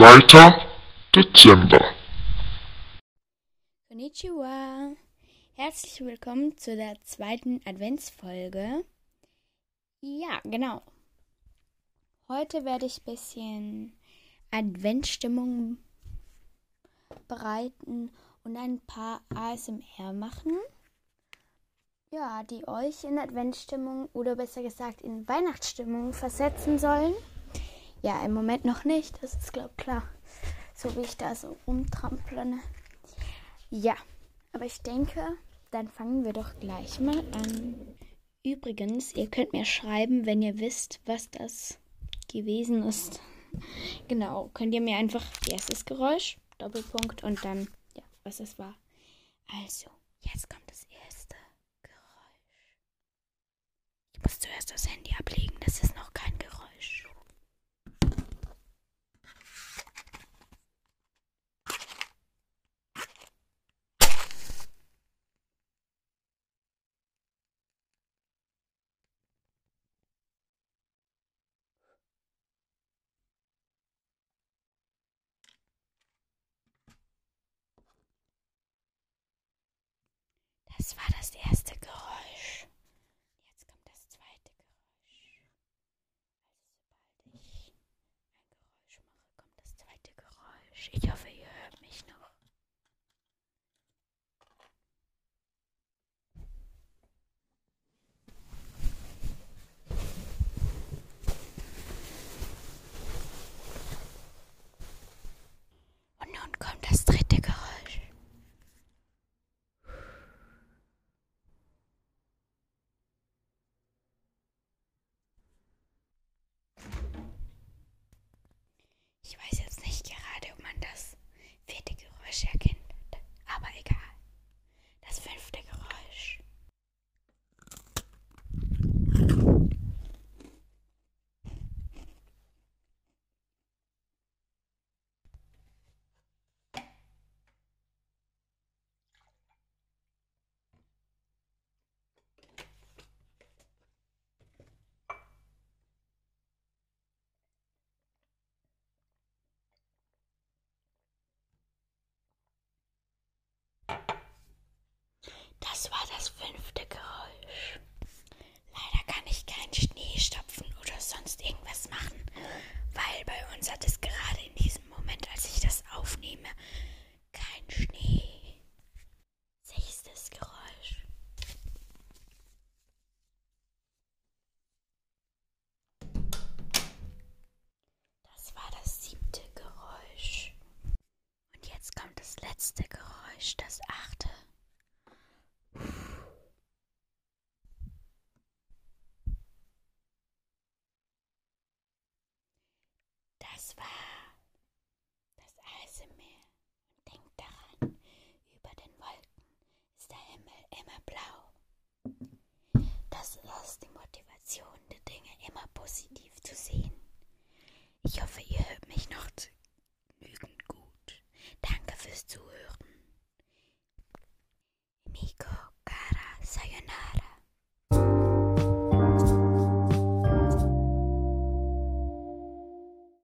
2. Dezember. Konnichiwa. Herzlich willkommen zu der zweiten Adventsfolge. Ja, genau. Heute werde ich ein bisschen Adventsstimmung bereiten und ein paar ASMR machen. Ja, die euch in Adventsstimmung oder besser gesagt in Weihnachtsstimmung versetzen sollen. Ja, im Moment noch nicht, das ist glaube klar. So wie ich da so rumtrample. Ja, aber ich denke, dann fangen wir doch gleich mal an. Übrigens, ihr könnt mir schreiben, wenn ihr wisst, was das gewesen ist. Genau, könnt ihr mir einfach erstes Geräusch, Doppelpunkt und dann, ja, was es war. Also, jetzt kommt das erste Geräusch. Ich muss zuerst das Handy ablegen, das ist noch kein Geräusch. Das war das erste Ich weiß jetzt Das fünfte Geräusch. Leider kann ich keinen Schnee stopfen oder sonst irgendwas machen, weil bei uns hat es gerade in diesem Moment, als ich das aufnehme, kein Schnee. Sechstes Geräusch. Das war das siebte Geräusch. Und jetzt kommt das letzte Geräusch, das achte. Das war das Eisemeer. Und denkt daran, über den Wolken ist der Himmel immer blau. Das ist die Motivation, die Dinge immer positiv zu sehen. Ich hoffe, ihr hört mich noch genügend gut. Danke fürs Zuhören. Miko Kara Sayonara.